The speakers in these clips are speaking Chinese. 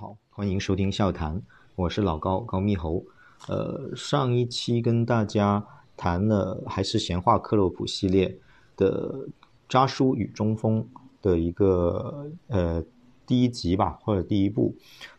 好，欢迎收听笑谈，我是老高高密猴。呃，上一期跟大家谈了还是闲话克洛普系列的扎叔与中锋的一个呃第一集吧，或者第一部，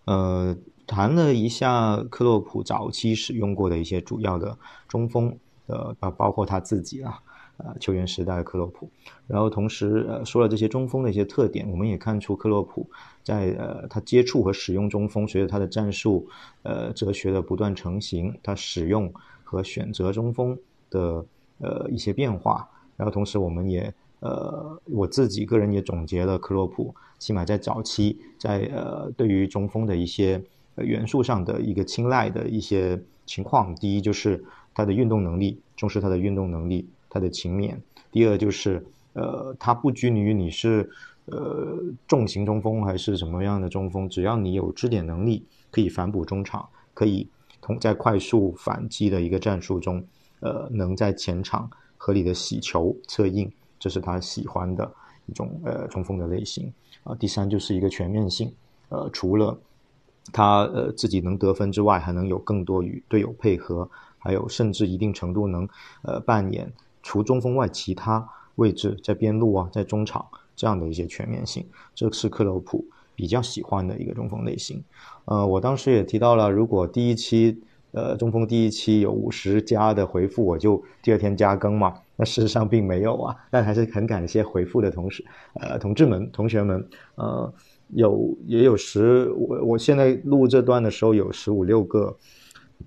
呃，谈了一下克洛普早期使用过的一些主要的中锋，呃，包括他自己啊。呃，球员时代的克洛普，然后同时呃说了这些中锋的一些特点，我们也看出克洛普在呃他接触和使用中锋，随着他的战术呃哲学的不断成型，他使用和选择中锋的呃一些变化，然后同时我们也呃我自己个人也总结了克洛普，起码在早期在呃对于中锋的一些元素上的一个青睐的一些情况，第一就是他的运动能力，重视他的运动能力。他的勤勉，第二就是，呃，他不拘泥于你是呃重型中锋还是什么样的中锋，只要你有支点能力，可以反哺中场，可以同在快速反击的一个战术中，呃，能在前场合理的洗球策应，这是他喜欢的一种呃中锋的类型啊。第三就是一个全面性，呃，除了他呃自己能得分之外，还能有更多与队友配合，还有甚至一定程度能呃扮演。除中锋外，其他位置在边路啊，在中场这样的一些全面性，这是克洛普比较喜欢的一个中锋类型。呃，我当时也提到了，如果第一期呃中锋第一期有五十加的回复，我就第二天加更嘛。那事实上并没有啊，但还是很感谢回复的同时，呃，同志们、同学们，呃，有也有十，我我现在录这段的时候有十五六个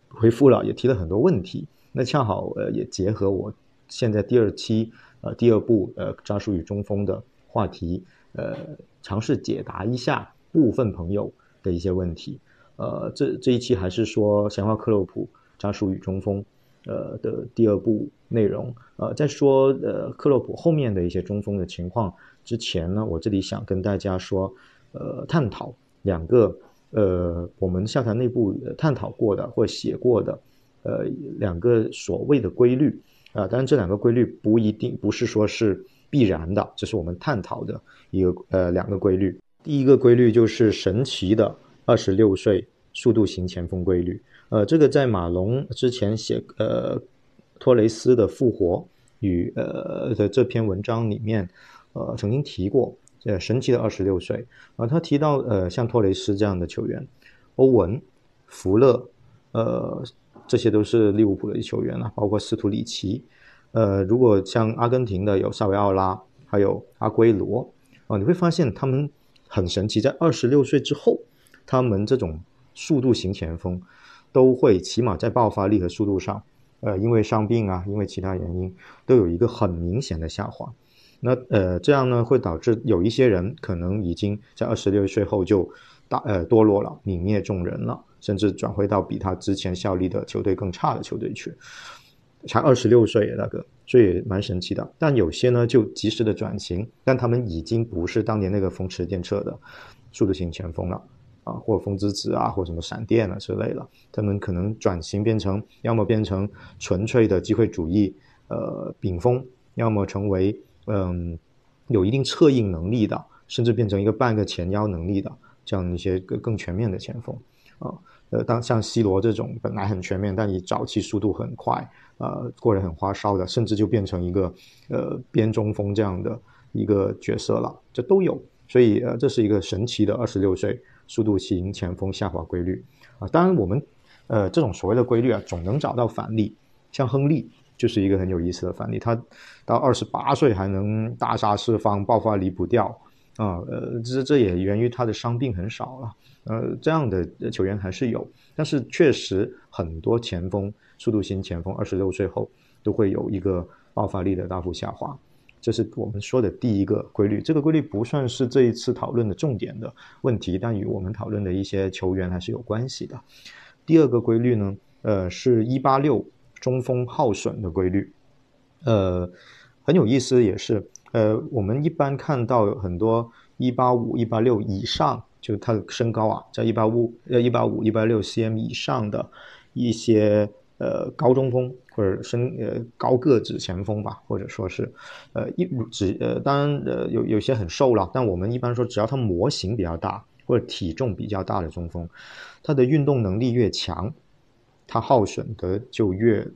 回复了，也提了很多问题。那恰好呃也结合我。现在第二期，呃，第二部，呃，扎叔与中锋的话题，呃，尝试解答一下部分朋友的一些问题。呃，这这一期还是说闲话克洛普扎叔与中锋，呃的第二部内容。呃，在说呃克洛普后面的一些中锋的情况之前呢，我这里想跟大家说，呃，探讨两个呃我们下台内部探讨过的或写过的，呃，两个所谓的规律。啊，当然这两个规律不一定不是说是必然的，这是我们探讨的一个呃两个规律。第一个规律就是神奇的二十六岁速度型前锋规律。呃，这个在马龙之前写呃托雷斯的复活与呃的这篇文章里面，呃曾经提过呃神奇的二十六岁啊，他提到呃像托雷斯这样的球员，欧文、福勒，呃。这些都是利物浦的球员了，包括斯图里奇。呃，如果像阿根廷的有萨维奥拉，还有阿圭罗，啊，你会发现他们很神奇，在二十六岁之后，他们这种速度型前锋都会起码在爆发力和速度上，呃，因为伤病啊，因为其他原因，都有一个很明显的下滑。那呃，这样呢，会导致有一些人可能已经在二十六岁后就大呃堕落了，泯灭众人了。甚至转回到比他之前效力的球队更差的球队去，才二十六岁那个，所以蛮神奇的。但有些呢就及时的转型，但他们已经不是当年那个风驰电掣的速度型前锋了啊，或风之子啊，或什么闪电啊之类的。他们可能转型变成，要么变成纯粹的机会主义呃顶锋，要么成为嗯有一定策应能力的，甚至变成一个半个前腰能力的这样一些更更全面的前锋啊。呃，当像 C 罗这种本来很全面，但你早期速度很快，呃，过人很花哨的，甚至就变成一个呃边中锋这样的一个角色了，这都有。所以呃，这是一个神奇的二十六岁速度型前锋下滑规律啊。当然，我们呃这种所谓的规律啊，总能找到反例，像亨利就是一个很有意思的反例，他到二十八岁还能大杀四方，爆发离不掉。啊，呃，这这也源于他的伤病很少了，呃，这样的球员还是有，但是确实很多前锋，速度型前锋，二十六岁后都会有一个爆发力的大幅下滑，这是我们说的第一个规律。这个规律不算是这一次讨论的重点的问题，但与我们讨论的一些球员还是有关系的。第二个规律呢，呃，是一八六中锋耗损的规律，呃，很有意思，也是。呃，我们一般看到很多一八五、一八六以上，就他的身高啊，在一八五、呃一八五、一八六 cm 以上的一些呃高中锋或者身呃高个子前锋吧，或者说是呃一只呃当然呃有有些很瘦了，但我们一般说只要他模型比较大，或者体重比较大的中锋，他的运动能力越强，他耗损的就越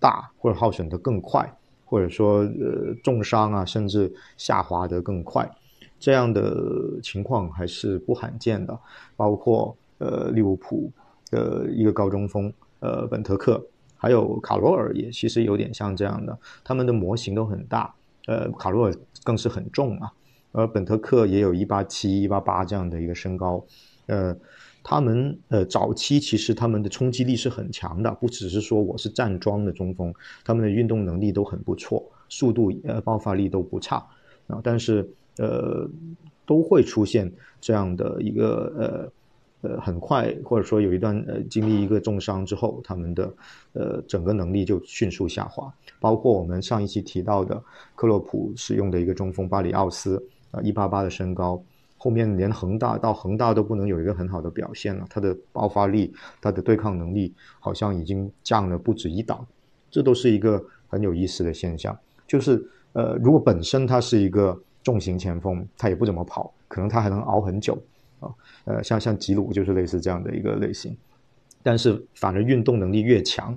大，或者耗损的更快，或者说呃重伤啊，甚至下滑得更快，这样的情况还是不罕见的。包括呃利物浦的一个高中锋呃本特克，还有卡罗尔也其实有点像这样的，他们的模型都很大，呃卡罗尔更是很重啊。而本特克也有一八七、一八八这样的一个身高，呃，他们呃早期其实他们的冲击力是很强的，不只是说我是站桩的中锋，他们的运动能力都很不错，速度呃爆发力都不差啊，但是呃都会出现这样的一个呃呃很快或者说有一段呃经历一个重伤之后，他们的呃整个能力就迅速下滑，包括我们上一期提到的克洛普使用的一个中锋巴里奥斯。啊，一八八的身高，后面连恒大到恒大都不能有一个很好的表现了。他的爆发力、他的对抗能力好像已经降了不止一档，这都是一个很有意思的现象。就是呃，如果本身他是一个重型前锋，他也不怎么跑，可能他还能熬很久啊。呃，像像吉鲁就是类似这样的一个类型，但是反而运动能力越强，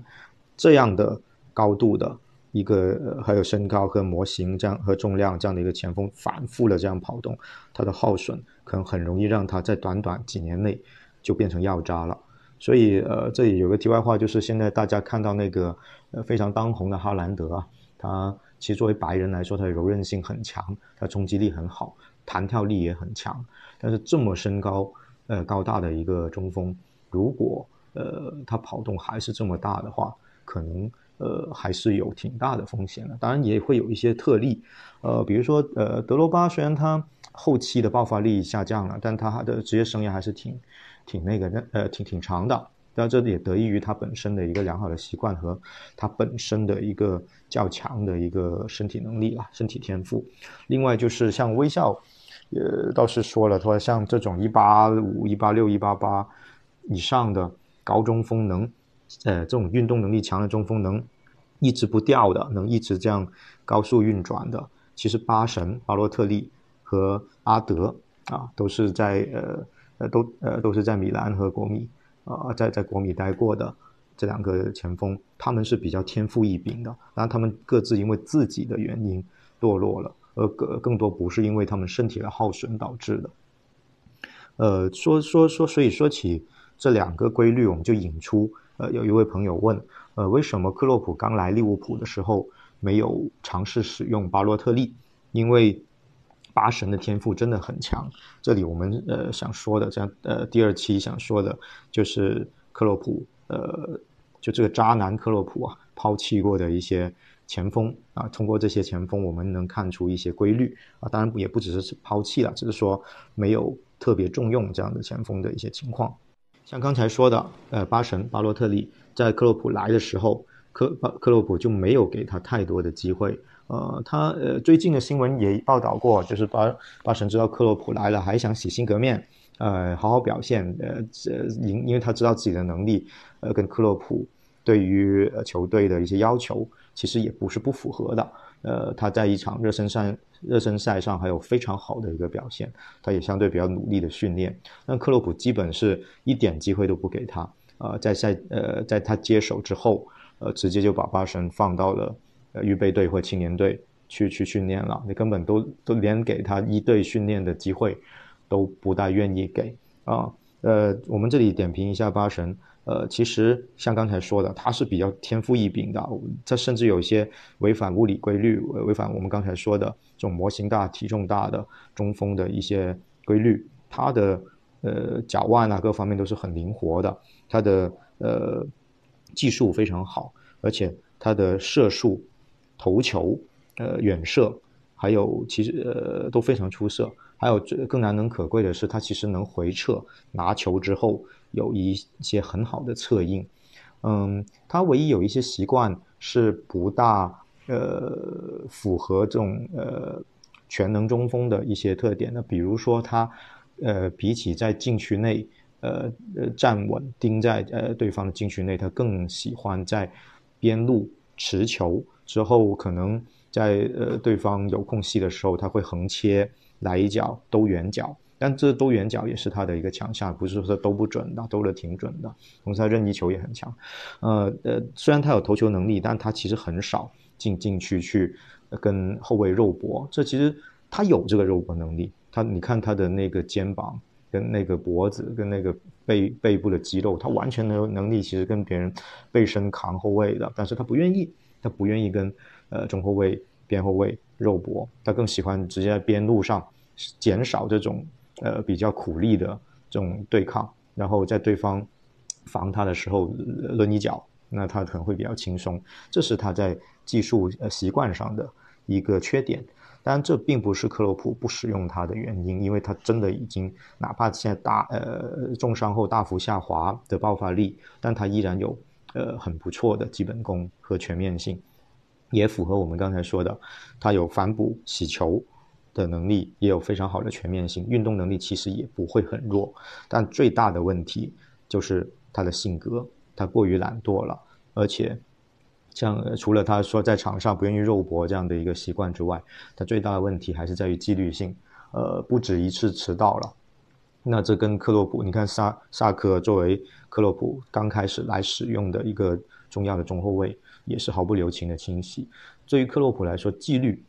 这样的高度的。一个还有身高和模型这样和重量这样的一个前锋反复的这样跑动，它的耗损可能很容易让他在短短几年内就变成药渣了。所以呃，这里有个题外话，就是现在大家看到那个呃非常当红的哈兰德啊，他其实作为白人来说，他的柔韧性很强，他冲击力很好，弹跳力也很强。但是这么身高呃高大的一个中锋，如果呃他跑动还是这么大的话，可能。呃，还是有挺大的风险的。当然也会有一些特例，呃，比如说呃，德罗巴虽然他后期的爆发力下降了，但他的职业生涯还是挺挺那个的呃挺挺长的。但这也得益于他本身的一个良好的习惯和他本身的一个较强的一个身体能力啊，身体天赋。另外就是像微笑，呃，倒是说了，说像这种一八五、一八六、一八八以上的高中锋能，呃，这种运动能力强的中锋能。一直不掉的，能一直这样高速运转的，其实巴神巴洛特利和阿德啊，都是在呃呃都呃都是在米兰和国米啊，在在国米待过的这两个前锋，他们是比较天赋异禀的，然后他们各自因为自己的原因堕落了，而更更多不是因为他们身体的耗损导致的。呃，说说说，所以说起这两个规律，我们就引出呃，有一位朋友问。呃，为什么克洛普刚来利物浦的时候没有尝试使用巴洛特利？因为巴神的天赋真的很强。这里我们呃想说的，这样呃第二期想说的就是克洛普呃就这个渣男克洛普啊抛弃过的一些前锋啊，通过这些前锋我们能看出一些规律啊，当然也不只是抛弃了，只是说没有特别重用这样的前锋的一些情况。像刚才说的，呃，巴神巴洛特利在克洛普来的时候，克巴克洛普就没有给他太多的机会。呃，他呃最近的新闻也报道过，就是巴巴神知道克洛普来了，还想洗心革面，呃，好好表现。呃，因因为他知道自己的能力，呃，跟克洛普对于球队的一些要求，其实也不是不符合的。呃，他在一场热身赛热身赛上还有非常好的一个表现，他也相对比较努力的训练。那克洛普基本是一点机会都不给他，呃，在赛呃在他接手之后，呃，直接就把巴神放到了呃预备队或青年队去去训练了，你根本都都连给他一队训练的机会都不大愿意给啊。呃，我们这里点评一下巴神。呃，其实像刚才说的，他是比较天赋异禀的，他甚至有一些违反物理规律、违反我们刚才说的这种模型大、体重大的中锋的一些规律。他的呃脚腕啊，各方面都是很灵活的，他的呃技术非常好，而且他的射术、头球、呃远射，还有其实呃都非常出色。还有这更难能可贵的是，他其实能回撤拿球之后。有一些很好的策应，嗯，他唯一有一些习惯是不大呃符合这种呃全能中锋的一些特点的，比如说他呃比起在禁区内呃呃站稳盯在呃对方的禁区内，他更喜欢在边路持球之后，可能在呃对方有空隙的时候，他会横切来一脚兜远角。但这兜远角也是他的一个强项，不是说都不准的，都的挺准的。同时他任意球也很强，呃呃，虽然他有投球能力，但他其实很少进进去去跟后卫肉搏。这其实他有这个肉搏能力，他你看他的那个肩膀跟那个脖子跟那个背背部的肌肉，他完全能能力其实跟别人背身扛后卫的，但是他不愿意，他不愿意跟呃中后卫边后卫肉搏，他更喜欢直接在边路上。减少这种呃比较苦力的这种对抗，然后在对方防他的时候抡一脚，那他可能会比较轻松。这是他在技术呃习惯上的一个缺点。当然，这并不是克洛普不使用他的原因，因为他真的已经哪怕现在大呃重伤后大幅下滑的爆发力，但他依然有呃很不错的基本功和全面性，也符合我们刚才说的，他有反哺洗球。的能力也有非常好的全面性，运动能力其实也不会很弱，但最大的问题就是他的性格，他过于懒惰了，而且像除了他说在场上不愿意肉搏这样的一个习惯之外，他最大的问题还是在于纪律性，呃，不止一次迟到了。那这跟克洛普，你看萨萨克作为克洛普刚开始来使用的一个重要的中后卫，也是毫不留情的清洗。对于克洛普来说，纪律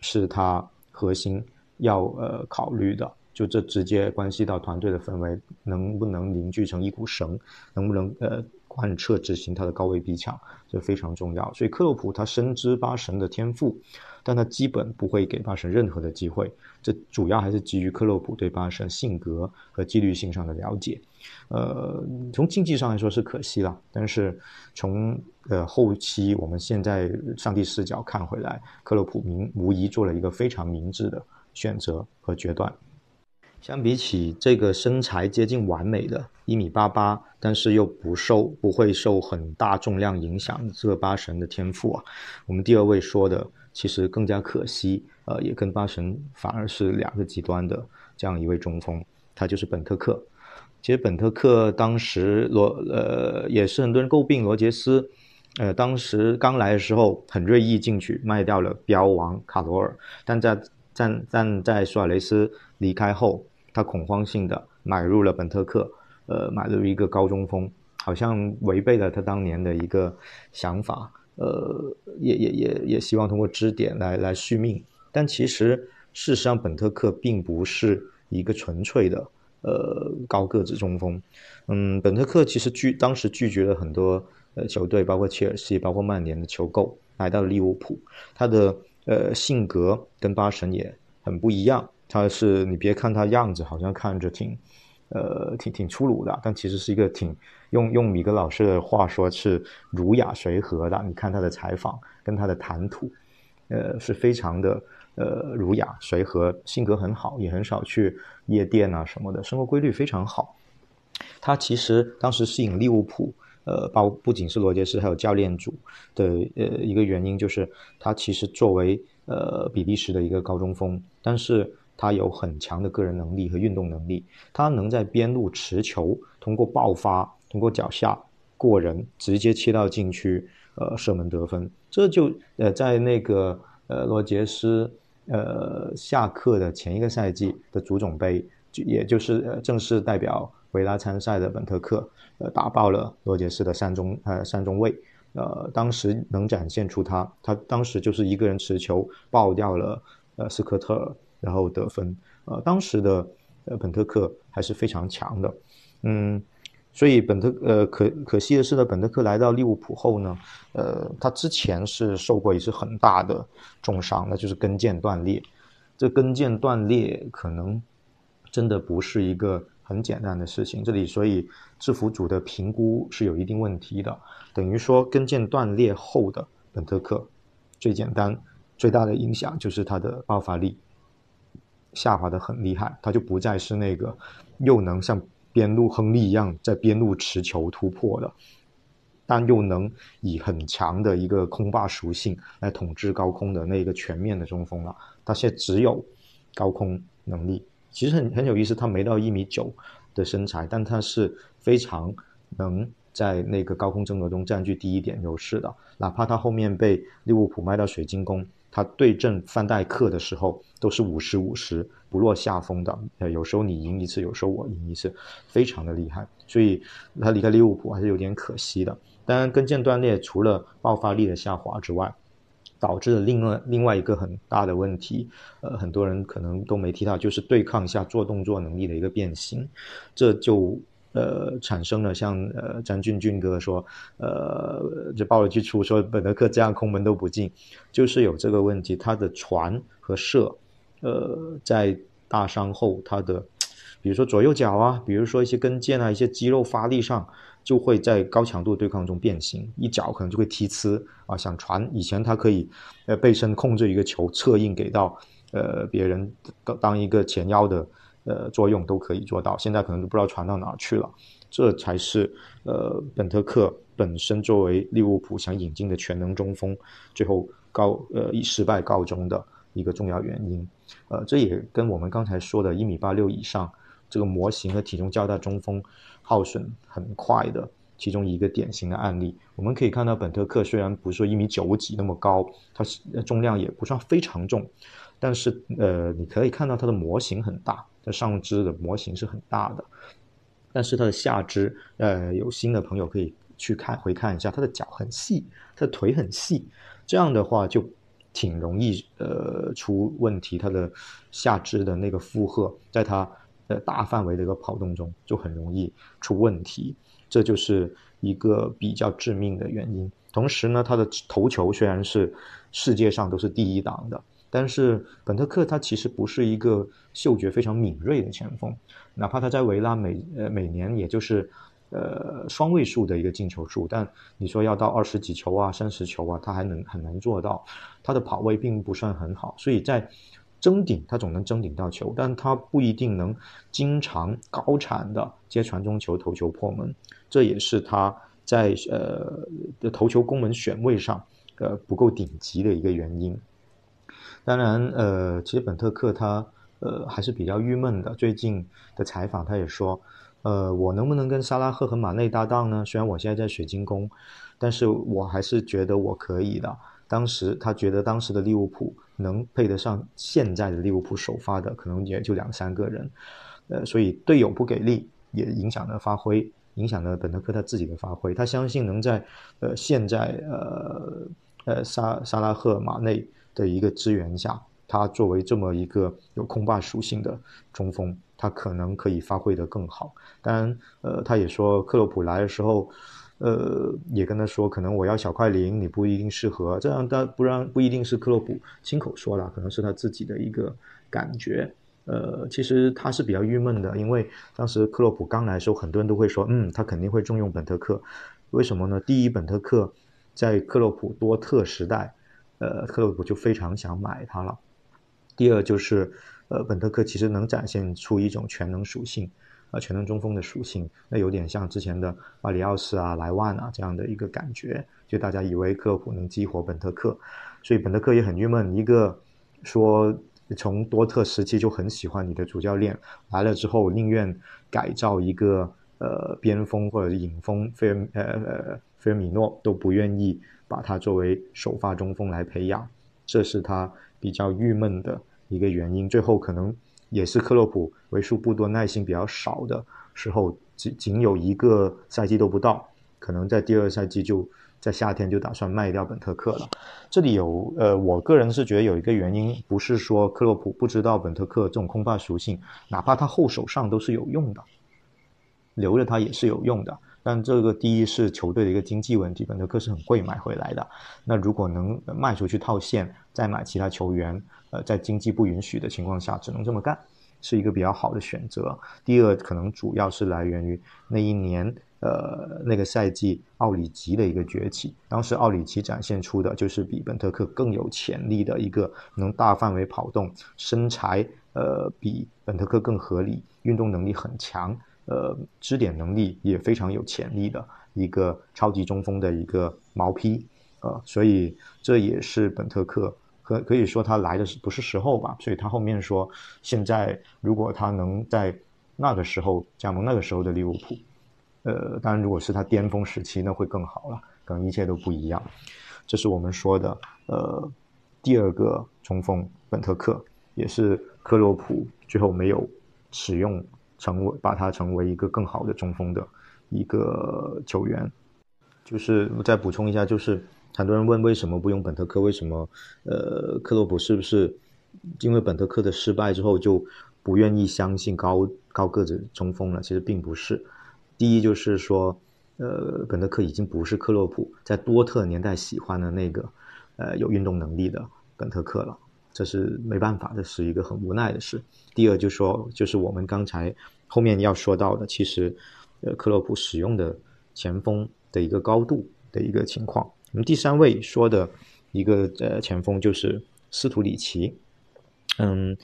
是他。核心要呃考虑的，就这直接关系到团队的氛围能不能凝聚成一股绳，能不能呃贯彻执行他的高位逼抢，这非常重要。所以克洛普他深知巴神的天赋，但他基本不会给巴神任何的机会。这主要还是基于克洛普对巴神性格和纪律性上的了解。呃，从竞技上来说是可惜了，但是从呃后期我们现在上帝视角看回来，克洛普明无疑做了一个非常明智的选择和决断。相比起这个身材接近完美的一米八八，但是又不受不会受很大重量影响的这个巴神的天赋啊，我们第二位说的其实更加可惜，呃，也跟巴神反而是两个极端的这样一位中锋，他就是本特克。其实本特克当时罗呃也是很多人诟病罗杰斯，呃当时刚来的时候很锐意进去卖掉了标王卡罗尔，但在但但在苏亚雷斯离开后，他恐慌性的买入了本特克，呃买入一个高中锋，好像违背了他当年的一个想法，呃也也也也希望通过支点来来续命，但其实事实上本特克并不是一个纯粹的。呃，高个子中锋，嗯，本特克其实拒当时拒绝了很多呃球队，包括切尔西、包括曼联的求购，来到利物浦。他的呃性格跟巴神也很不一样。他是你别看他样子，好像看着挺呃挺挺粗鲁的，但其实是一个挺用用米格老师的话说是儒雅随和的。你看他的采访跟他的谈吐，呃，是非常的。呃，儒雅随和，性格很好，也很少去夜店啊什么的，生活规律非常好。他其实当时吸引利物浦，呃，包不仅是罗杰斯，还有教练组的呃一个原因，就是他其实作为呃比利时的一个高中锋，但是他有很强的个人能力和运动能力，他能在边路持球，通过爆发，通过脚下过人，直接切到禁区，呃，射门得分。这就呃在那个呃罗杰斯。呃，下课的前一个赛季的足总杯，就也就是正式代表维拉参赛的本特克，呃打爆了罗杰斯的三中呃三中卫，呃当时能展现出他，他当时就是一个人持球爆掉了呃斯科特，然后得分，呃当时的呃本特克还是非常强的，嗯。所以本特呃可可惜的是呢，本特克来到利物浦后呢，呃，他之前是受过一次很大的重伤，那就是跟腱断裂。这跟腱断裂可能真的不是一个很简单的事情。这里所以制服组的评估是有一定问题的。等于说跟腱断裂后的本特克，最简单最大的影响就是他的爆发力下滑的很厉害，他就不再是那个又能像。边路亨利一样在边路持球突破的，但又能以很强的一个空霸属性来统治高空的那个全面的中锋了。他现在只有高空能力，其实很很有意思。他没到一米九的身材，但他是非常能在那个高空争夺中占据第一点优势的。哪怕他后面被利物浦卖到水晶宫，他对阵范戴克的时候都是五十五十不落下风的。呃，有时候你赢一次，有时候我赢一次，非常的厉害。所以他离开利物浦还是有点可惜的。当然，跟腱断裂除了爆发力的下滑之外，导致了另外另外一个很大的问题，呃，很多人可能都没提到，就是对抗下做动作能力的一个变形，这就呃产生了像呃张俊俊哥说，呃，就爆了去出说本德克这样空门都不进，就是有这个问题，他的传和射，呃，在大伤后他的，比如说左右脚啊，比如说一些跟腱啊，一些肌肉发力上。就会在高强度对抗中变形，一脚可能就会踢呲啊！想传以前他可以呃背身控制一个球，侧应给到呃别人当一个前腰的呃作用都可以做到，现在可能都不知道传到哪去了。这才是呃本特克本身作为利物浦想引进的全能中锋，最后告呃以失败告终的一个重要原因。呃，这也跟我们刚才说的一米八六以上这个模型和体重较大中锋。耗损很快的其中一个典型的案例，我们可以看到本特克虽然不是说一米九几那么高，它是重量也不算非常重，但是呃，你可以看到它的模型很大，它上肢的模型是很大的，但是它的下肢，呃，有新的朋友可以去看回看一下，它的脚很细，它的腿很细，这样的话就挺容易呃出问题，它的下肢的那个负荷在它。呃，大范围的一个跑动中就很容易出问题，这就是一个比较致命的原因。同时呢，他的头球虽然是世界上都是第一档的，但是本特克他其实不是一个嗅觉非常敏锐的前锋，哪怕他在维拉每呃每年也就是呃双位数的一个进球数，但你说要到二十几球啊、三十球啊，他还能很难做到。他的跑位并不算很好，所以在。争顶，他总能争顶到球，但他不一定能经常高产的接传中球、头球破门，这也是他在呃的头球攻门选位上呃不够顶级的一个原因。当然，呃，其实本特克他呃还是比较郁闷的。最近的采访他也说，呃，我能不能跟萨拉赫和马内搭档呢？虽然我现在在水晶宫，但是我还是觉得我可以的。当时他觉得当时的利物浦能配得上现在的利物浦首发的，可能也就两三个人，呃，所以队友不给力也影响了发挥，影响了本特克他自己的发挥。他相信能在呃现在呃呃沙沙拉赫马内的一个支援下，他作为这么一个有控霸属性的中锋，他可能可以发挥得更好。当然，呃，他也说克洛普来的时候。呃，也跟他说，可能我要小快灵，你不一定适合。这样他不然不一定是克洛普亲口说了，可能是他自己的一个感觉。呃，其实他是比较郁闷的，因为当时克洛普刚来的时候，很多人都会说，嗯，他肯定会重用本特克。为什么呢？第一，本特克在克洛普多特时代，呃，克洛普就非常想买他了。第二就是，呃，本特克其实能展现出一种全能属性。啊，全能中锋的属性，那有点像之前的巴里奥斯啊、莱万啊这样的一个感觉。就大家以为克洛普能激活本特克，所以本特克也很郁闷。一个说从多特时期就很喜欢你的主教练来了之后，宁愿改造一个呃边锋或者影锋菲尔呃呃菲尔米诺，都不愿意把他作为首发中锋来培养，这是他比较郁闷的一个原因。最后可能。也是克洛普为数不多耐心比较少的时候，仅仅有一个赛季都不到，可能在第二赛季就在夏天就打算卖掉本特克了。这里有呃，我个人是觉得有一个原因，不是说克洛普不知道本特克这种空霸属性，哪怕他后手上都是有用的，留着他也是有用的。但这个第一是球队的一个经济问题，本特克是很贵买回来的。那如果能卖出去套现，再买其他球员。呃，在经济不允许的情况下，只能这么干，是一个比较好的选择。第二，可能主要是来源于那一年，呃，那个赛季奥里吉的一个崛起。当时奥里吉展现出的就是比本特克更有潜力的一个能大范围跑动、身材呃比本特克更合理、运动能力很强、呃支点能力也非常有潜力的一个超级中锋的一个毛坯。呃，所以这也是本特克。可可以说他来的是不是时候吧？所以他后面说，现在如果他能在那个时候加盟那个时候的利物浦，呃，当然如果是他巅峰时期，那会更好了，可能一切都不一样。这是我们说的，呃，第二个中锋本特克，也是克洛普最后没有使用成为把他成为一个更好的中锋的一个球员。就是我再补充一下，就是很多人问为什么不用本特克？为什么呃克洛普是不是因为本特克的失败之后就不愿意相信高高个子中锋了？其实并不是。第一就是说，呃，本特克已经不是克洛普在多特年代喜欢的那个，呃，有运动能力的本特克了，这是没办法，这是一个很无奈的事。第二就说，就是我们刚才后面要说到的，其实，呃，克洛普使用的前锋的一个高度的一个情况。那么第三位说的一个呃前锋就是斯图里奇，嗯。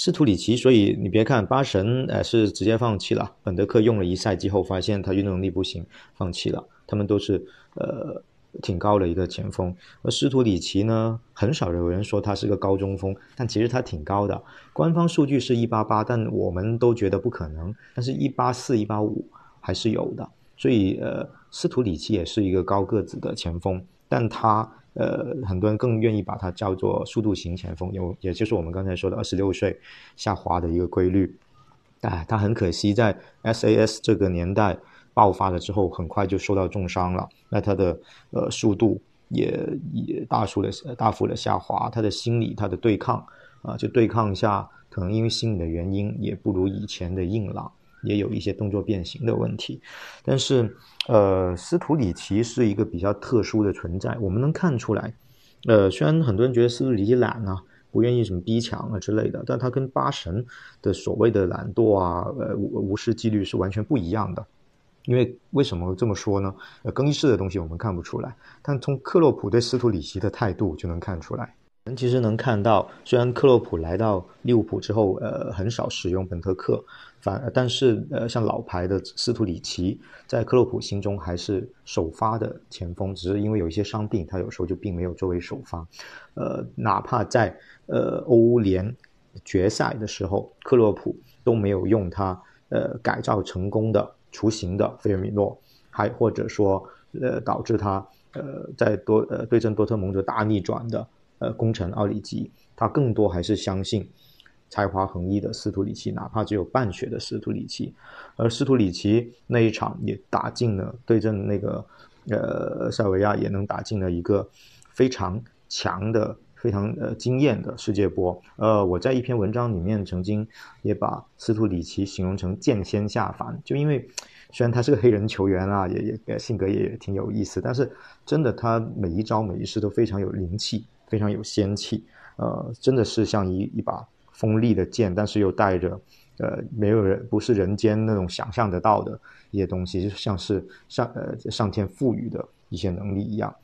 斯图里奇，所以你别看巴神，呃，是直接放弃了。本德克用了一赛季后，发现他运动能力不行，放弃了。他们都是呃挺高的一个前锋，而斯图里奇呢，很少有人说他是个高中锋，但其实他挺高的。官方数据是一八八，但我们都觉得不可能。但是，一八四、一八五还是有的。所以，呃，斯图里奇也是一个高个子的前锋，但他。呃，很多人更愿意把它叫做速度型前锋，有也就是我们刚才说的二十六岁下滑的一个规律。哎，他很可惜在 SAS 这个年代爆发了之后，很快就受到重伤了。那他的呃速度也也大幅的大幅的下滑，他的心理他的对抗啊，就对抗下，可能因为心理的原因，也不如以前的硬朗。也有一些动作变形的问题，但是，呃，斯图里奇是一个比较特殊的存在。我们能看出来，呃，虽然很多人觉得斯图里奇懒啊，不愿意什么逼抢啊之类的，但他跟巴神的所谓的懒惰啊，呃，无视纪律是完全不一样的。因为为什么这么说呢？呃，更衣室的东西我们看不出来，但从克洛普对斯图里奇的态度就能看出来。人其实能看到，虽然克洛普来到利物浦之后，呃，很少使用本特克。反，但是呃，像老牌的斯图里奇，在克洛普心中还是首发的前锋，只是因为有一些伤病，他有时候就并没有作为首发。呃，哪怕在呃欧联决赛的时候，克洛普都没有用他呃改造成功的雏形的费尔米诺，还或者说呃导致他呃在多呃对阵多特蒙德大逆转的呃功臣奥里吉，他更多还是相信。才华横溢的斯图里奇，哪怕只有半血的斯图里奇，而斯图里奇那一场也打进了对阵那个呃塞维亚，也能打进了一个非常强的、非常呃惊艳的世界波。呃，我在一篇文章里面曾经也把斯图里奇形容成剑仙下凡，就因为虽然他是个黑人球员啊，也也性格也挺有意思，但是真的他每一招每一式都非常有灵气，非常有仙气，呃，真的是像一一把。锋利的剑，但是又带着，呃，没有人不是人间那种想象得到的一些东西，就像是上呃上天赋予的。一些能力一样，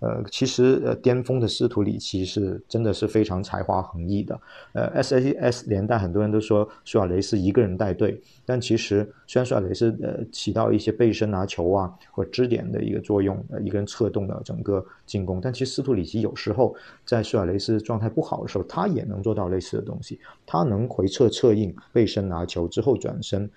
呃，其实呃，巅峰的斯图里奇是真的是非常才华横溢的。呃，SAS 年代很多人都说苏亚雷斯一个人带队，但其实虽然苏亚雷斯呃起到一些背身拿球啊或支点的一个作用，呃，一个人策动了整个进攻，但其实斯图里奇有时候在苏亚雷斯状态不好的时候，他也能做到类似的东西，他能回撤策应、背身拿球之后转身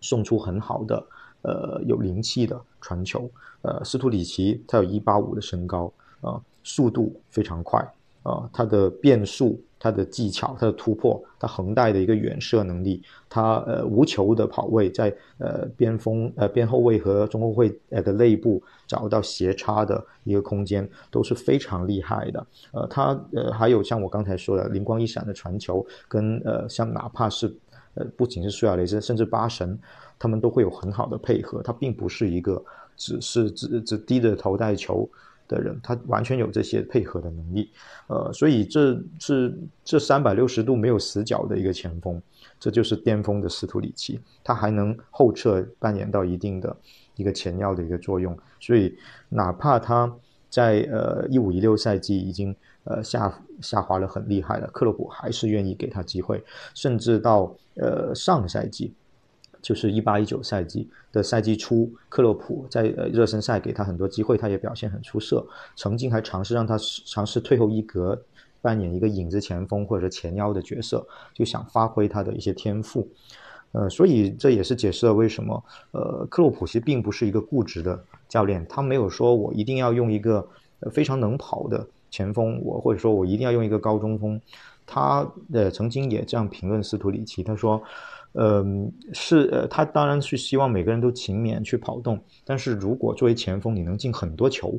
送出很好的。呃，有灵气的传球。呃，斯图里奇他有一八五的身高啊，速度非常快啊，他的变速、他的技巧、他的突破、他横带的一个远射能力，他呃无球的跑位，在呃边锋、呃边后卫和中后卫呃的内部找到斜插的一个空间，都是非常厉害的。呃，他呃还有像我刚才说的灵光一闪的传球，跟呃像哪怕是呃不仅是苏亚雷斯，甚至巴神。他们都会有很好的配合，他并不是一个只是只只低着头带球的人，他完全有这些配合的能力。呃，所以这是这三百六十度没有死角的一个前锋，这就是巅峰的斯图里奇，他还能后撤扮演到一定的一个前腰的一个作用。所以哪怕他在呃一五一六赛季已经呃下下滑了很厉害了，克洛普还是愿意给他机会，甚至到呃上个赛季。就是一八一九赛季的赛季初，克洛普在呃热身赛给他很多机会，他也表现很出色。曾经还尝试让他尝试退后一格，扮演一个影子前锋或者前腰的角色，就想发挥他的一些天赋。呃，所以这也是解释了为什么呃克洛普其实并不是一个固执的教练，他没有说我一定要用一个非常能跑的。前锋，我或者说我一定要用一个高中锋。他呃曾经也这样评论斯图里奇，他说，嗯，是呃，他当然是希望每个人都勤勉去跑动，但是如果作为前锋，你能进很多球，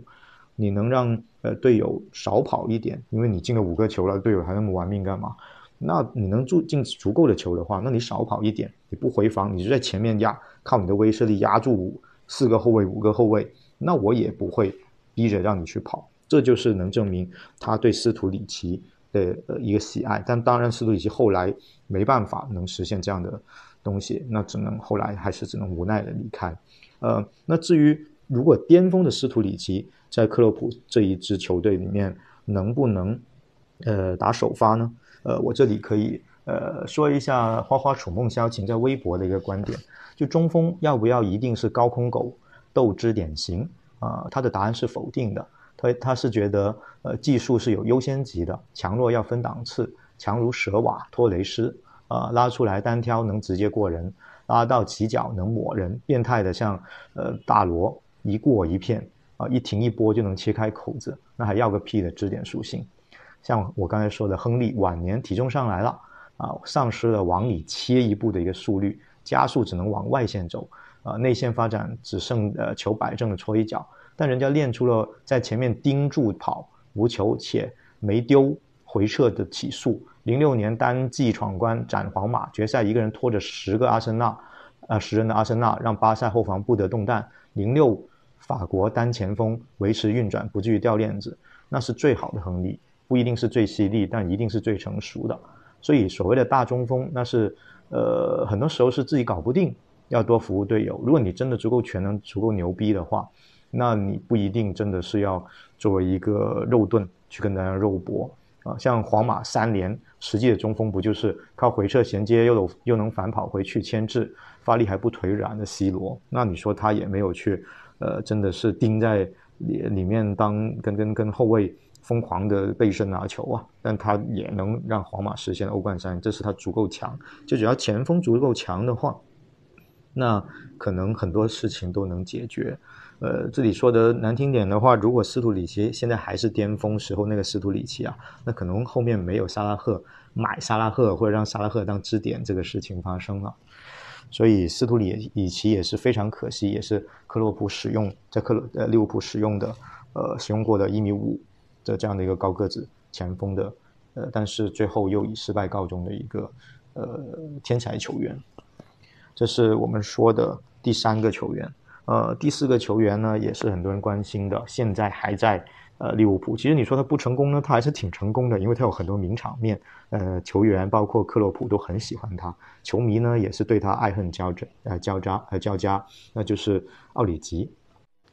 你能让呃队友少跑一点，因为你进了五个球了，队友还那么玩命干嘛？那你能住进足够的球的话，那你少跑一点，你不回防，你就在前面压，靠你的威慑力压住四个后卫、五个后卫，那我也不会逼着让你去跑。这就是能证明他对斯图里奇的一个喜爱。但当然，斯图里奇后来没办法能实现这样的东西，那只能后来还是只能无奈的离开。呃，那至于如果巅峰的斯图里奇在克洛普这一支球队里面能不能呃打首发呢？呃，我这里可以呃说一下花花楚梦萧晴在微博的一个观点，就中锋要不要一定是高空狗斗之典型啊？他的答案是否定的，他他是觉得呃技术是有优先级的，强弱要分档次，强如舍瓦托雷斯啊，拉出来单挑能直接过人，拉到起脚能抹人，变态的像呃大罗一过一片啊，一停一波就能切开口子，那还要个屁的支点属性。像我刚才说的，亨利晚年体重上来了啊，丧失了往里切一步的一个速率，加速只能往外线走啊，内线发展只剩呃球摆正的搓一脚，但人家练出了在前面盯住跑无球且没丢回撤的起速。零六年单季闯关斩皇马决赛，一个人拖着十个阿森纳啊十人的阿森纳，让巴萨后防不得动弹。零六法国单前锋维持运转不至于掉链子，那是最好的亨利。不一定是最犀利，但一定是最成熟的。所以所谓的大中锋，那是呃很多时候是自己搞不定，要多服务队友。如果你真的足够全能、足够牛逼的话，那你不一定真的是要作为一个肉盾去跟大家肉搏啊。像皇马三连实际的中锋，不就是靠回撤衔接又有又能反跑回去牵制，发力还不腿软的 C 罗？那你说他也没有去呃，真的是盯在里里面当跟跟跟后卫。疯狂的背身拿球啊，但他也能让皇马实现欧冠三，这是他足够强。就只要前锋足够强的话，那可能很多事情都能解决。呃，这里说的难听点的话，如果斯图里奇现在还是巅峰时候那个斯图里奇啊，那可能后面没有萨拉赫买萨拉赫或者让萨拉赫当支点这个事情发生了。所以斯图里里奇也是非常可惜，也是克洛普使用在克洛呃利物浦使用的呃使用过的一米五。的这样的一个高个子前锋的，呃，但是最后又以失败告终的一个呃天才球员，这是我们说的第三个球员。呃，第四个球员呢，也是很多人关心的，现在还在呃利物浦。其实你说他不成功呢，他还是挺成功的，因为他有很多名场面。呃，球员包括克洛普都很喜欢他，球迷呢也是对他爱恨交织呃交加呃交加，那就是奥里吉。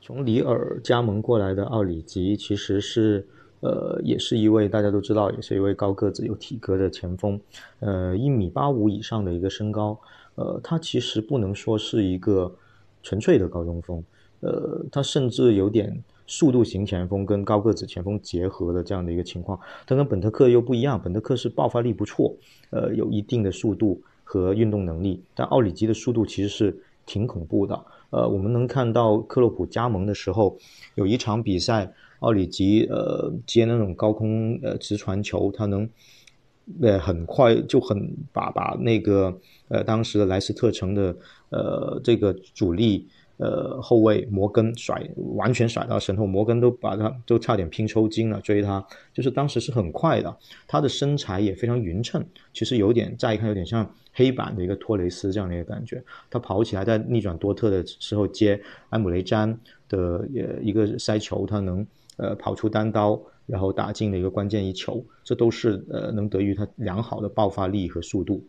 从里尔加盟过来的奥里吉，其实是。呃，也是一位大家都知道，也是一位高个子、有体格的前锋，呃，一米八五以上的一个身高，呃，他其实不能说是一个纯粹的高中锋，呃，他甚至有点速度型前锋跟高个子前锋结合的这样的一个情况。他跟本特克又不一样，本特克是爆发力不错，呃，有一定的速度和运动能力，但奥里吉的速度其实是挺恐怖的。呃，我们能看到克洛普加盟的时候，有一场比赛。奥里吉呃接那种高空呃直传球，他能呃很快就很把把那个呃当时的莱斯特城的呃这个主力呃后卫摩根甩完全甩到身后，摩根都把他都差点拼抽筋了追他，就是当时是很快的，他的身材也非常匀称，其实有点乍一看有点像黑板的一个托雷斯这样的一个感觉，他跑起来在逆转多特的时候接埃姆雷詹的呃一个塞球，他能。呃，跑出单刀，然后打进了一个关键一球，这都是呃能得益于他良好的爆发力和速度。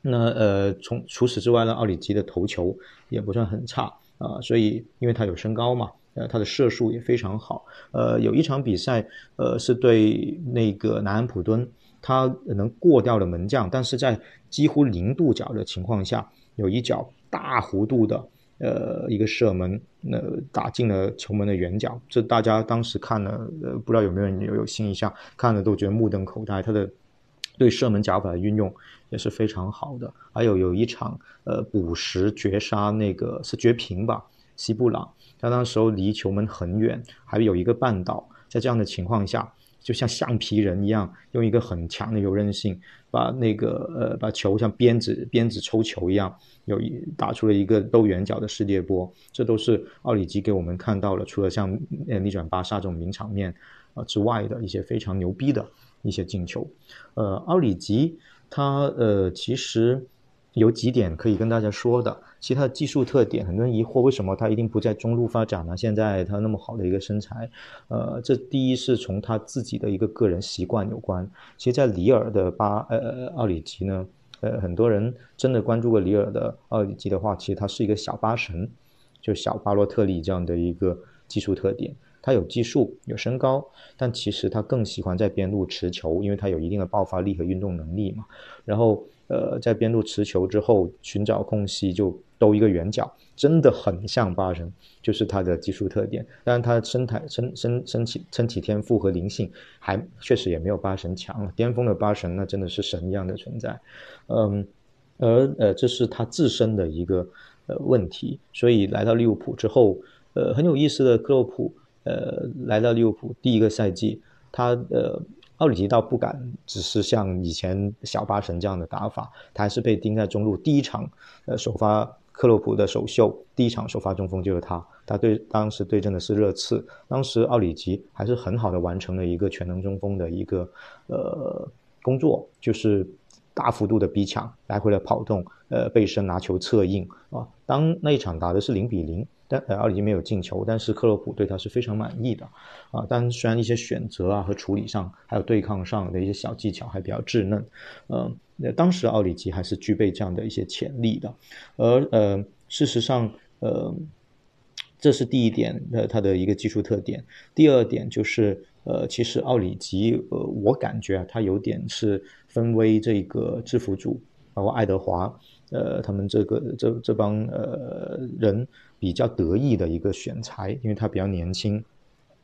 那呃，从除此之外呢，奥里吉的头球也不算很差啊，所以因为他有身高嘛，呃，他的射术也非常好。呃，有一场比赛，呃，是对那个南安普敦，他能过掉了门将，但是在几乎零度角的情况下，有一脚大弧度的。呃，一个射门，那打进了球门的圆角，这大家当时看了，呃，不知道有没有人有有印象，看了都觉得目瞪口呆。他的对射门脚法的运用也是非常好的。还有有一场，呃，补时绝杀，那个是绝平吧，西布朗，他那时候离球门很远，还有一个绊倒。在这样的情况下，就像橡皮人一样，用一个很强的柔韧性，把那个呃把球像鞭子鞭子抽球一样，有一打出了一个兜圆角的世界波。这都是奥里吉给我们看到了，除了像呃逆转巴萨这种名场面啊之外的一些非常牛逼的一些进球。呃，奥里吉他呃其实。有几点可以跟大家说的，其他的技术特点，很多人疑惑为什么他一定不在中路发展呢？现在他那么好的一个身材，呃，这第一是从他自己的一个个人习惯有关。其实，在里尔的巴呃奥里吉呢，呃，很多人真的关注过里尔的奥里吉的话，其实他是一个小巴神，就小巴洛特利这样的一个技术特点。他有技术，有身高，但其实他更喜欢在边路持球，因为他有一定的爆发力和运动能力嘛。然后。呃，在边路持球之后，寻找空隙就兜一个圆角，真的很像巴神，就是他的技术特点。当然，他身材、身身身体、身体天赋和灵性，还确实也没有巴神强。巅峰的巴神那真的是神一样的存在。嗯，而呃，这是他自身的一个呃问题。所以来到利物浦之后，呃，很有意思的，克洛普呃来到利物浦第一个赛季，他呃。奥里吉倒不敢，只是像以前小巴神这样的打法，他还是被盯在中路。第一场，呃，首发克洛普的首秀，第一场首发中锋就是他。他对当时对阵的是热刺，当时奥里吉还是很好的完成了一个全能中锋的一个呃工作，就是大幅度的逼抢，来回的跑动，呃，背身拿球策应啊。当那一场打的是零比零。但呃，奥里吉没有进球，但是克洛普对他是非常满意的，啊，但虽然一些选择啊和处理上，还有对抗上的一些小技巧还比较稚嫩，嗯，那当时奥里吉还是具备这样的一些潜力的，而呃，事实上，呃，这是第一点，呃，他的一个技术特点。第二点就是，呃，其实奥里吉，呃，我感觉啊，他有点是分威这个制服组，包括爱德华。呃，他们这个这这帮呃人比较得意的一个选材，因为他比较年轻。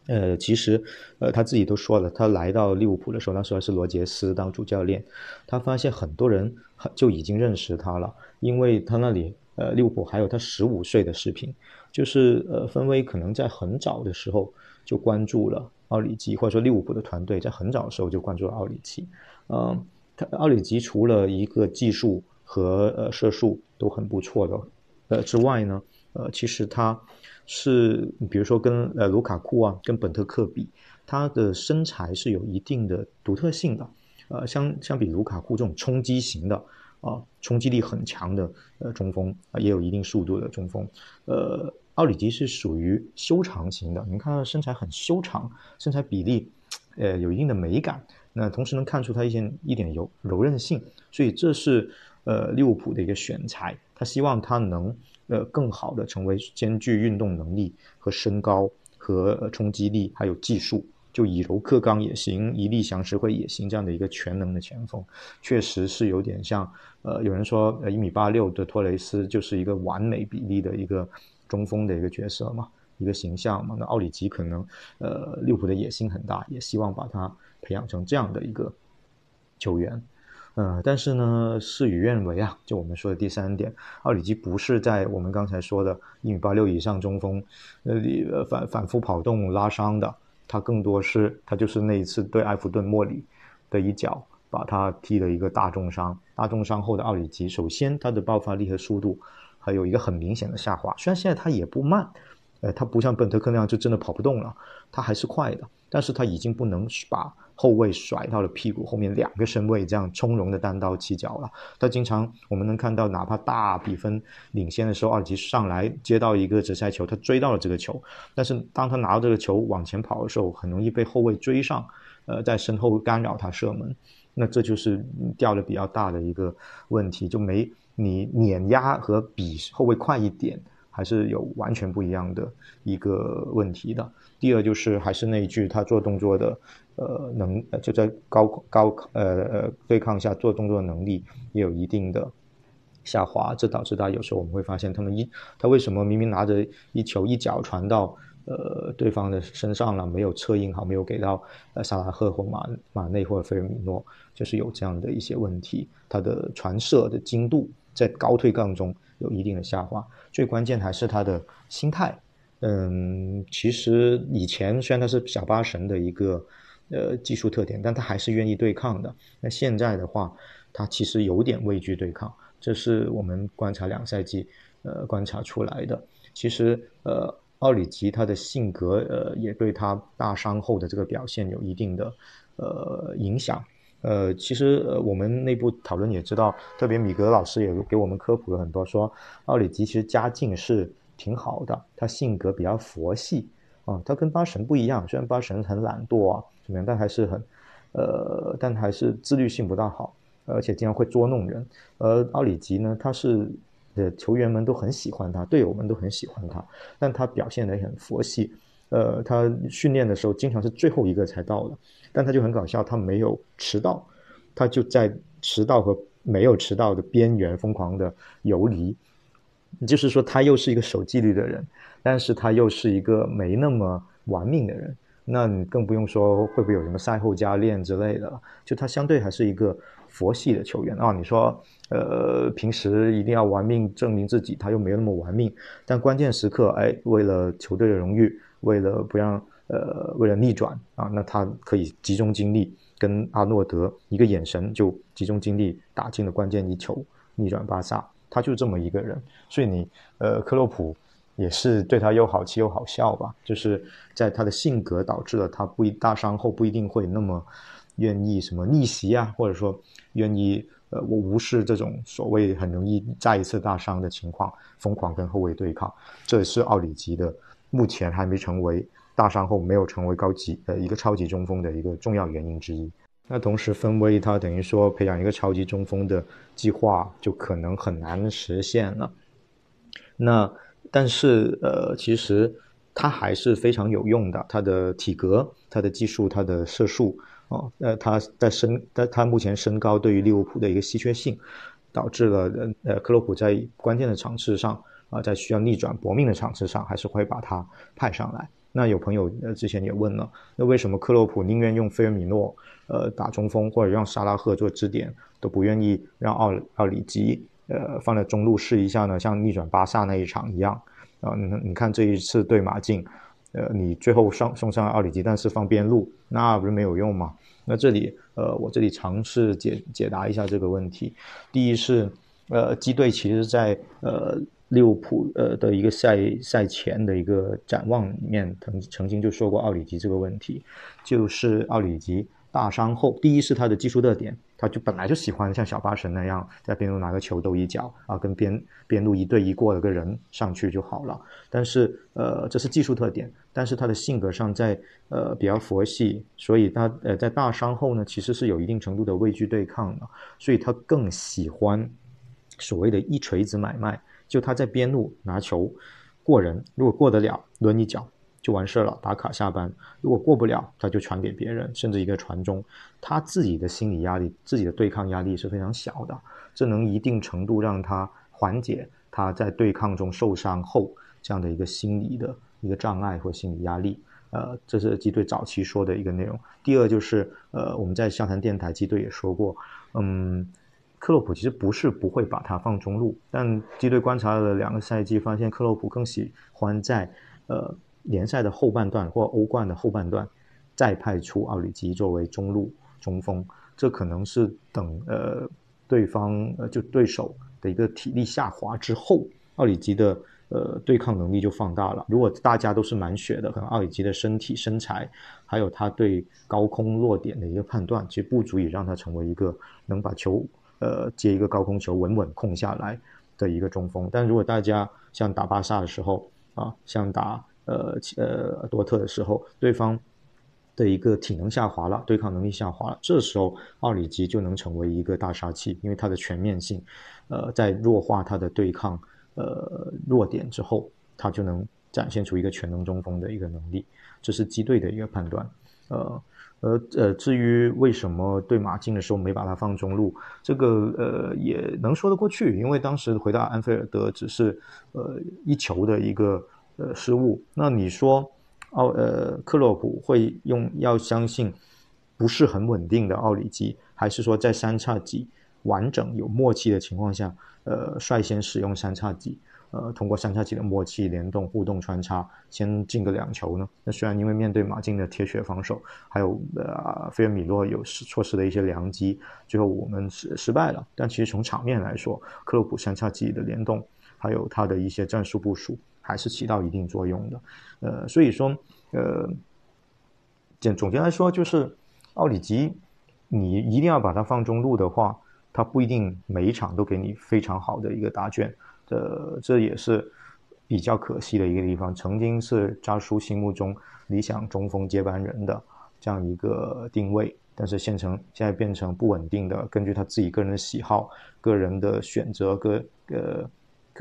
呃，其实呃他自己都说了，他来到利物浦的时候，那时候是罗杰斯当主教练，他发现很多人就已经认识他了，因为他那里呃利物浦还有他十五岁的视频，就是呃芬威可能在很早的时候就关注了奥里吉，或者说利物浦的团队在很早的时候就关注了奥里吉。嗯，他奥里吉除了一个技术。和呃射术都很不错的，呃之外呢，呃其实他是比如说跟呃卢卡库啊，跟本特克比，他的身材是有一定的独特性的，呃相相比卢卡库这种冲击型的啊，冲击力很强的呃中锋，也有一定速度的中锋，呃奥里吉是属于修长型的，你看他身材很修长，身材比例呃有一定的美感，那同时能看出他一些一点柔柔韧性，所以这是。呃，利物浦的一个选材，他希望他能呃更好的成为兼具运动能力和身高和冲击力，还有技术，就以柔克刚也行，以力降石灰也行这样的一个全能的前锋，确实是有点像呃有人说呃一米八六的托雷斯就是一个完美比例的一个中锋的一个角色嘛，一个形象嘛。那奥里吉可能呃利物浦的野心很大，也希望把他培养成这样的一个球员。呃，但是呢，事与愿违啊。就我们说的第三点，奥里吉不是在我们刚才说的一米八六以上中锋，呃，反反复跑动拉伤的，他更多是他就是那一次对埃弗顿莫里的一脚，把他踢了一个大重伤。大重伤后的奥里吉，首先他的爆发力和速度还有一个很明显的下滑。虽然现在他也不慢，呃，他不像本特克那样就真的跑不动了，他还是快的，但是他已经不能把。后卫甩到了屁股后面，两个身位这样从容的单刀起脚了。他经常我们能看到，哪怕大比分领先的时候，二级上来接到一个直塞球，他追到了这个球。但是当他拿到这个球往前跑的时候，很容易被后卫追上，呃，在身后干扰他射门。那这就是掉的比较大的一个问题，就没你碾压和比后卫快一点，还是有完全不一样的一个问题的。第二就是还是那一句，他做动作的。呃，能就在高高呃呃对抗下做动作的能力也有一定的下滑，这导致他有时候我们会发现，他们一他为什么明明拿着一球一脚传到呃对方的身上了，没有策应好，没有给到呃萨拉赫或马马内或者菲尔米诺，就是有这样的一些问题，他的传射的精度在高推杠中有一定的下滑，最关键还是他的心态。嗯，其实以前虽然他是小巴神的一个呃技术特点，但他还是愿意对抗的。那现在的话，他其实有点畏惧对抗，这是我们观察两赛季呃观察出来的。其实呃，奥里吉他的性格呃也对他大伤后的这个表现有一定的呃影响。呃，其实呃我们内部讨论也知道，特别米格老师也给我们科普了很多，说奥里吉其实家境是。挺好的，他性格比较佛系啊，他跟八神不一样，虽然八神很懒惰啊但还是很，呃，但还是自律性不大好，而且经常会捉弄人。而奥里吉呢，他是呃球员们都很喜欢他，队友们都很喜欢他，但他表现的很佛系。呃，他训练的时候经常是最后一个才到的，但他就很搞笑，他没有迟到，他就在迟到和没有迟到的边缘疯狂的游离。就是说，他又是一个守纪律的人，但是他又是一个没那么玩命的人。那你更不用说会不会有什么赛后加练之类的。就他相对还是一个佛系的球员啊。你说，呃，平时一定要玩命证明自己，他又没有那么玩命。但关键时刻，哎，为了球队的荣誉，为了不让呃，为了逆转啊，那他可以集中精力，跟阿诺德一个眼神就集中精力打进了关键一球，逆转巴萨。他就这么一个人，所以你呃，克洛普也是对他又好气又好笑吧？就是在他的性格导致了他不一大伤后不一定会那么愿意什么逆袭啊，或者说愿意呃我无视这种所谓很容易再一次大伤的情况，疯狂跟后卫对抗。这也是奥里吉的目前还没成为大伤后没有成为高级呃一个超级中锋的一个重要原因之一。那同时，分威他等于说培养一个超级中锋的计划就可能很难实现了。那但是呃，其实他还是非常有用的。他的体格、他的技术、他的射术哦，呃，他在身，但他目前身高对于利物浦的一个稀缺性，导致了呃克洛普在关键的场次上啊，在需要逆转搏命的场次上，还是会把他派上来。那有朋友呃之前也问了，那为什么克洛普宁愿用菲尔米诺呃打中锋，或者让沙拉赫做支点，都不愿意让奥奥里吉呃放在中路试一下呢？像逆转巴萨那一场一样啊，你你看这一次对马竞，呃，你最后上送上奥里吉，但是放边路，那不是没有用吗？那这里呃，我这里尝试解解答一下这个问题。第一是呃，基队其实在呃。利物浦呃的一个赛赛前的一个展望里面，曾曾经就说过奥里吉这个问题，就是奥里吉大伤后，第一是他的技术特点，他就本来就喜欢像小八神那样在边路拿个球兜一脚啊，跟边边路一对一过了个人上去就好了。但是呃这是技术特点，但是他的性格上在呃比较佛系，所以他呃在大伤后呢，其实是有一定程度的畏惧对抗的，所以他更喜欢所谓的一锤子买卖。就他在边路拿球过人，如果过得了，抡一脚就完事儿了，打卡下班；如果过不了，他就传给别人，甚至一个传中。他自己的心理压力、自己的对抗压力是非常小的，这能一定程度让他缓解他在对抗中受伤后这样的一个心理的一个障碍或心理压力。呃，这是基队早期说的一个内容。第二就是呃，我们在湘潭电台基队也说过，嗯。克洛普其实不是不会把他放中路，但基队观察了两个赛季，发现克洛普更喜欢在呃联赛的后半段或欧冠的后半段再派出奥里吉作为中路中锋。这可能是等呃对方呃就对手的一个体力下滑之后，奥里吉的呃对抗能力就放大了。如果大家都是满血的，可能奥里吉的身体身材还有他对高空落点的一个判断，其实不足以让他成为一个能把球。呃，接一个高空球稳稳控下来的一个中锋，但如果大家像打巴萨的时候啊，像打呃呃多特的时候，对方的一个体能下滑了，对抗能力下滑了，这时候奥里吉就能成为一个大杀器，因为他的全面性，呃，在弱化他的对抗呃弱点之后，他就能展现出一个全能中锋的一个能力，这是基队的一个判断，呃。呃呃，至于为什么对马竞的时候没把他放中路，这个呃也能说得过去，因为当时回到安菲尔德只是呃一球的一个呃失误。那你说奥呃克洛普会用要相信不是很稳定的奥里吉，还是说在三叉戟完整有默契的情况下，呃率先使用三叉戟？呃，通过三叉戟的默契联动、互动穿插，先进个两球呢？那虽然因为面对马竞的铁血防守，还有呃菲尔米诺有错失的一些良机，最后我们失失败了。但其实从场面来说，克洛普三叉戟的联动，还有他的一些战术部署，还是起到一定作用的。呃，所以说，呃，简总结来说，就是奥里吉，你一定要把它放中路的话，他不一定每一场都给你非常好的一个答卷。呃，这也是比较可惜的一个地方。曾经是扎叔心目中理想中锋接班人的这样一个定位，但是现成现在变成不稳定的。根据他自己个人的喜好、个人的选择、个呃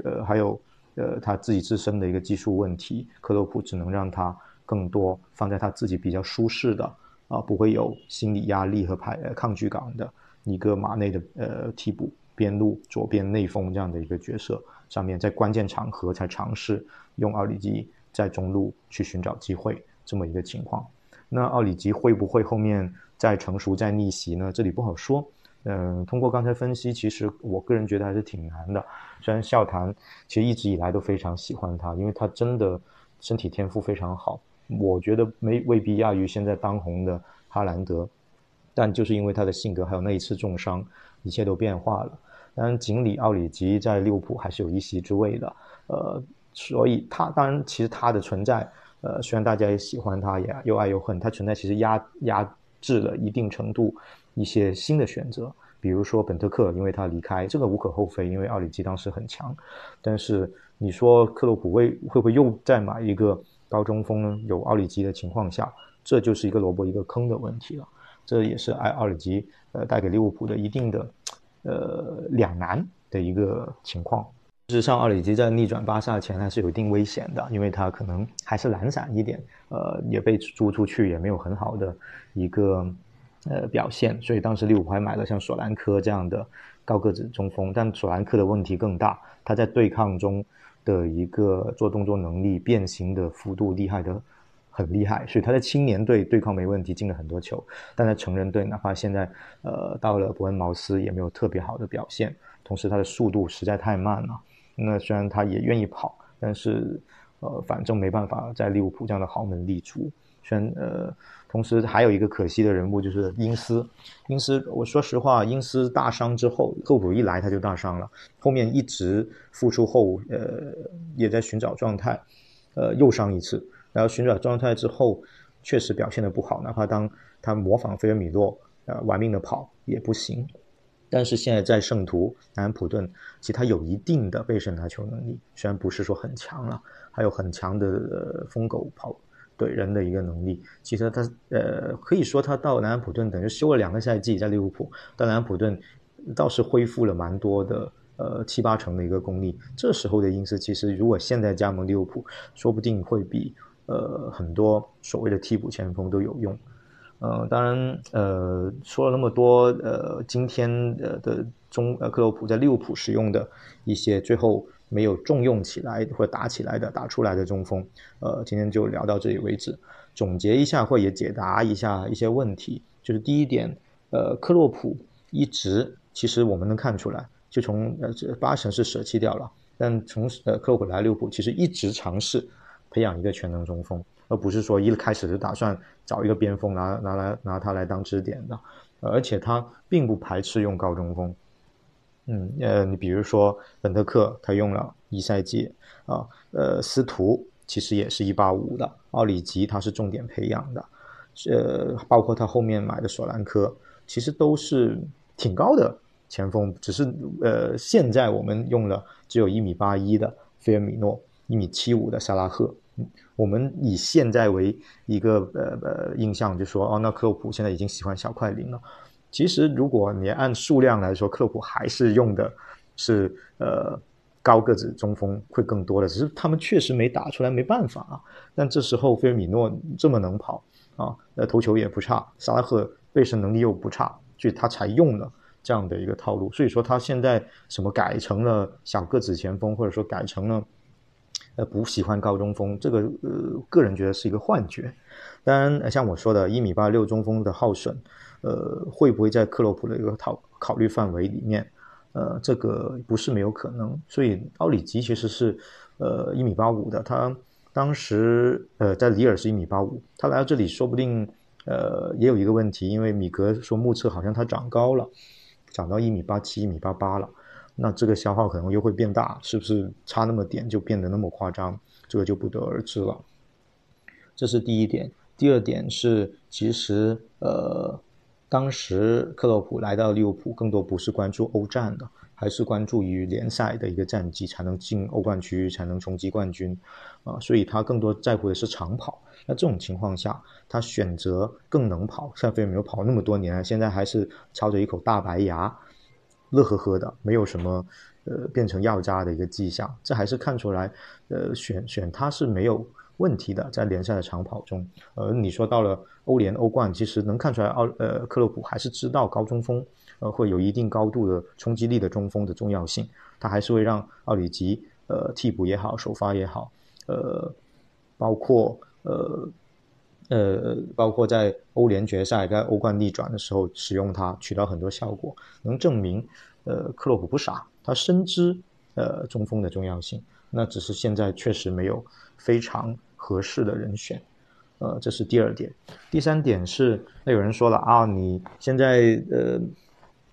呃还有呃他自己自身的一个技术问题，克洛普只能让他更多放在他自己比较舒适的啊，不会有心理压力和排呃抗拒感的一个马内的呃替补边路左边内锋这样的一个角色。上面在关键场合才尝试用奥里吉在中路去寻找机会这么一个情况，那奥里吉会不会后面再成熟再逆袭呢？这里不好说。嗯，通过刚才分析，其实我个人觉得还是挺难的。虽然笑谈其实一直以来都非常喜欢他，因为他真的身体天赋非常好，我觉得没未必亚于现在当红的哈兰德，但就是因为他的性格还有那一次重伤，一切都变化了。当然，锦鲤奥里吉在利物浦还是有一席之位的，呃，所以他当然其实他的存在，呃，虽然大家也喜欢他，也又爱又恨，他存在其实压压制了一定程度一些新的选择，比如说本特克，因为他离开，这个无可厚非，因为奥里吉当时很强，但是你说克洛普会会不会又再买一个高中锋呢？有奥里吉的情况下，这就是一个萝卜一个坑的问题了，这也是爱奥里吉呃带给利物浦的一定的。呃，两难的一个情况。事实上，奥里吉在逆转巴萨前还是有一定危险的，因为他可能还是懒散一点，呃，也被租出去，也没有很好的一个呃表现。所以当时利物浦还买了像索兰科这样的高个子中锋，但索兰科的问题更大，他在对抗中的一个做动作能力、变形的幅度厉害的。很厉害，所以他在青年队对抗没问题，进了很多球。但在成人队，哪怕现在呃到了伯恩茅斯，也没有特别好的表现。同时，他的速度实在太慢了。那虽然他也愿意跑，但是呃，反正没办法在利物浦这样的豪门立足。虽然呃，同时还有一个可惜的人物就是因斯。因斯，我说实话，因斯大伤之后，赫普一来他就大伤了，后面一直复出后，呃，也在寻找状态，呃，又伤一次。然后寻找状态之后，确实表现的不好，哪怕当他模仿菲尔米诺，呃，玩命的跑也不行。但是现在在圣徒、南安普顿，其实他有一定的背身拿球能力，虽然不是说很强了，还有很强的疯狗跑怼人的一个能力。其实他呃，可以说他到南安普顿等于休了两个赛季，在利物浦到南安普顿倒是恢复了蛮多的。呃，七八成的一个功力。这时候的英斯，其实如果现在加盟利物浦，说不定会比。呃，很多所谓的替补前锋都有用，呃，当然，呃，说了那么多，呃，今天呃的中呃克洛普在利物浦使用的一些最后没有重用起来或打起来的打出来的中锋，呃，今天就聊到这里为止。总结一下或也解答一下一些问题，就是第一点，呃，克洛普一直其实我们能看出来，就从呃这八成是舍弃掉了，但从呃克洛普来利物浦，其实一直尝试。培养一个全能中锋，而不是说一开始就打算找一个边锋拿拿来拿他来当支点的，而且他并不排斥用高中锋。嗯，呃，你比如说本特克，他用了一赛季啊，呃，司徒其实也是一八五的，奥里吉他是重点培养的，呃，包括他后面买的索兰科，其实都是挺高的前锋，只是呃，现在我们用了只有一米八一的菲尔米诺。一米七五的萨拉赫，我们以现在为一个呃呃印象，就说哦，那科普现在已经喜欢小快灵了。其实如果你按数量来说，克洛普还是用的是呃高个子中锋会更多的，只是他们确实没打出来，没办法啊。但这时候菲尔米诺这么能跑啊，呃头球也不差，萨拉赫背身能力又不差，所以他才用了这样的一个套路。所以说他现在什么改成了小个子前锋，或者说改成了。呃，不喜欢高中锋，这个呃，个人觉得是一个幻觉。当然，像我说的，一米八六中锋的耗损，呃，会不会在克洛普的一个考考虑范围里面？呃，这个不是没有可能。所以奥里吉其实是呃一米八五的，他当时呃在里尔是一米八五，他来到这里说不定呃也有一个问题，因为米格说目测好像他长高了，长到一米八七、一米八八了，那这个消耗可能又会变大，是不是差那么点就变得那么夸张？这个就不得而知了。这是第一点。第二点是，其实呃，当时克洛普来到利物浦，更多不是关注欧战的，还是关注于联赛的一个战绩，才能进欧冠区，才能冲击冠军，啊，所以他更多在乎的是长跑。那这种情况下，他选择更能跑，塞菲没有跑那么多年，现在还是操着一口大白牙，乐呵呵的，没有什么呃变成药渣的一个迹象，这还是看出来，呃，选选他是没有。问题的，在联赛的长跑中，呃，你说到了欧联、欧冠，其实能看出来，奥呃克洛普还是知道高中锋，呃，会有一定高度的冲击力的中锋的重要性，他还是会让奥里吉，呃，替补也好，首发也好，呃，包括呃呃，包括在欧联决赛、在欧冠逆转的时候使用他，取到很多效果，能证明，呃，克洛普不傻，他深知呃中锋的重要性，那只是现在确实没有非常。合适的人选，呃，这是第二点。第三点是，那有人说了啊，你现在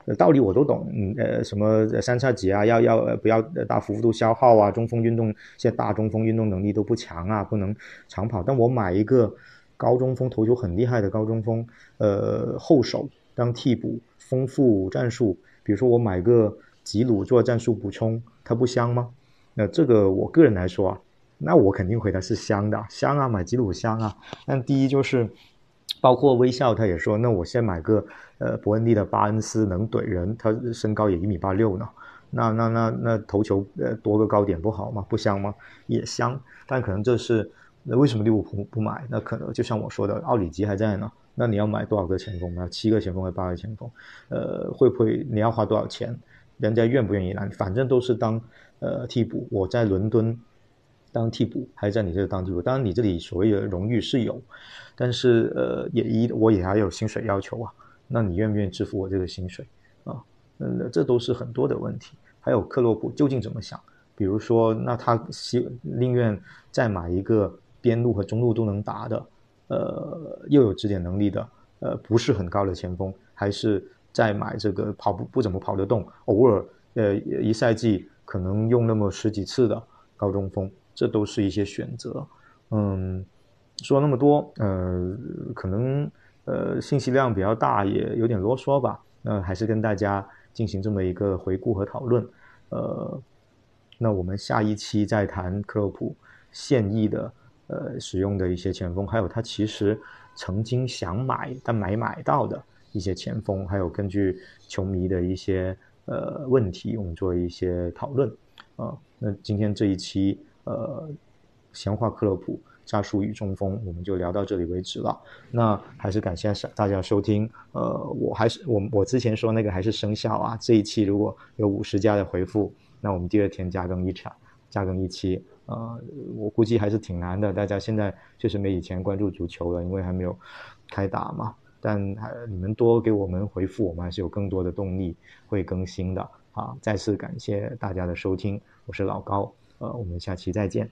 呃，道理我都懂，嗯呃，什么三叉戟啊，要要不要大幅度消耗啊？中锋运动现在大中锋运动能力都不强啊，不能长跑。但我买一个高中锋，投球很厉害的高中锋，呃，后手当替补，丰富战术。比如说我买个吉鲁做战术补充，它不香吗？那这个我个人来说啊。那我肯定回答是香的，香啊，买吉鲁香啊。但第一就是，包括微笑他也说，那我先买个呃伯恩利的巴恩斯能怼人，他身高也一米八六呢。那那那那头球呃多个高点不好吗？不香吗？也香。但可能这是那为什么利物浦不买？那可能就像我说的，奥里吉还在呢。那你要买多少个前锋呢？七个前锋还是八个前锋？呃，会不会你要花多少钱？人家愿不愿意来？反正都是当呃替补。我在伦敦。当替补还是在你这当替补？当然，你这里所谓的荣誉是有，但是呃，也一我也还有薪水要求啊。那你愿不愿意支付我这个薪水啊？嗯，这都是很多的问题。还有克洛普究竟怎么想？比如说，那他希宁愿再买一个边路和中路都能打的，呃，又有指点能力的，呃，不是很高的前锋，还是再买这个跑步不怎么跑得动，偶尔呃一赛季可能用那么十几次的高中锋？这都是一些选择，嗯，说那么多，呃，可能呃信息量比较大，也有点啰嗦吧。那还是跟大家进行这么一个回顾和讨论，呃，那我们下一期再谈克洛普现役的呃使用的一些前锋，还有他其实曾经想买但没买到的一些前锋，还有根据球迷的一些呃问题，我们做一些讨论啊。那今天这一期。呃，闲话克洛普，扎术与中锋，我们就聊到这里为止了。那还是感谢大家收听。呃，我还是我我之前说那个还是生效啊。这一期如果有五十加的回复，那我们第二天加更一场，加更一期。呃，我估计还是挺难的。大家现在确实没以前关注足球了，因为还没有开打嘛。但还你们多给我们回复，我们还是有更多的动力会更新的。啊，再次感谢大家的收听，我是老高。呃，我们下期再见。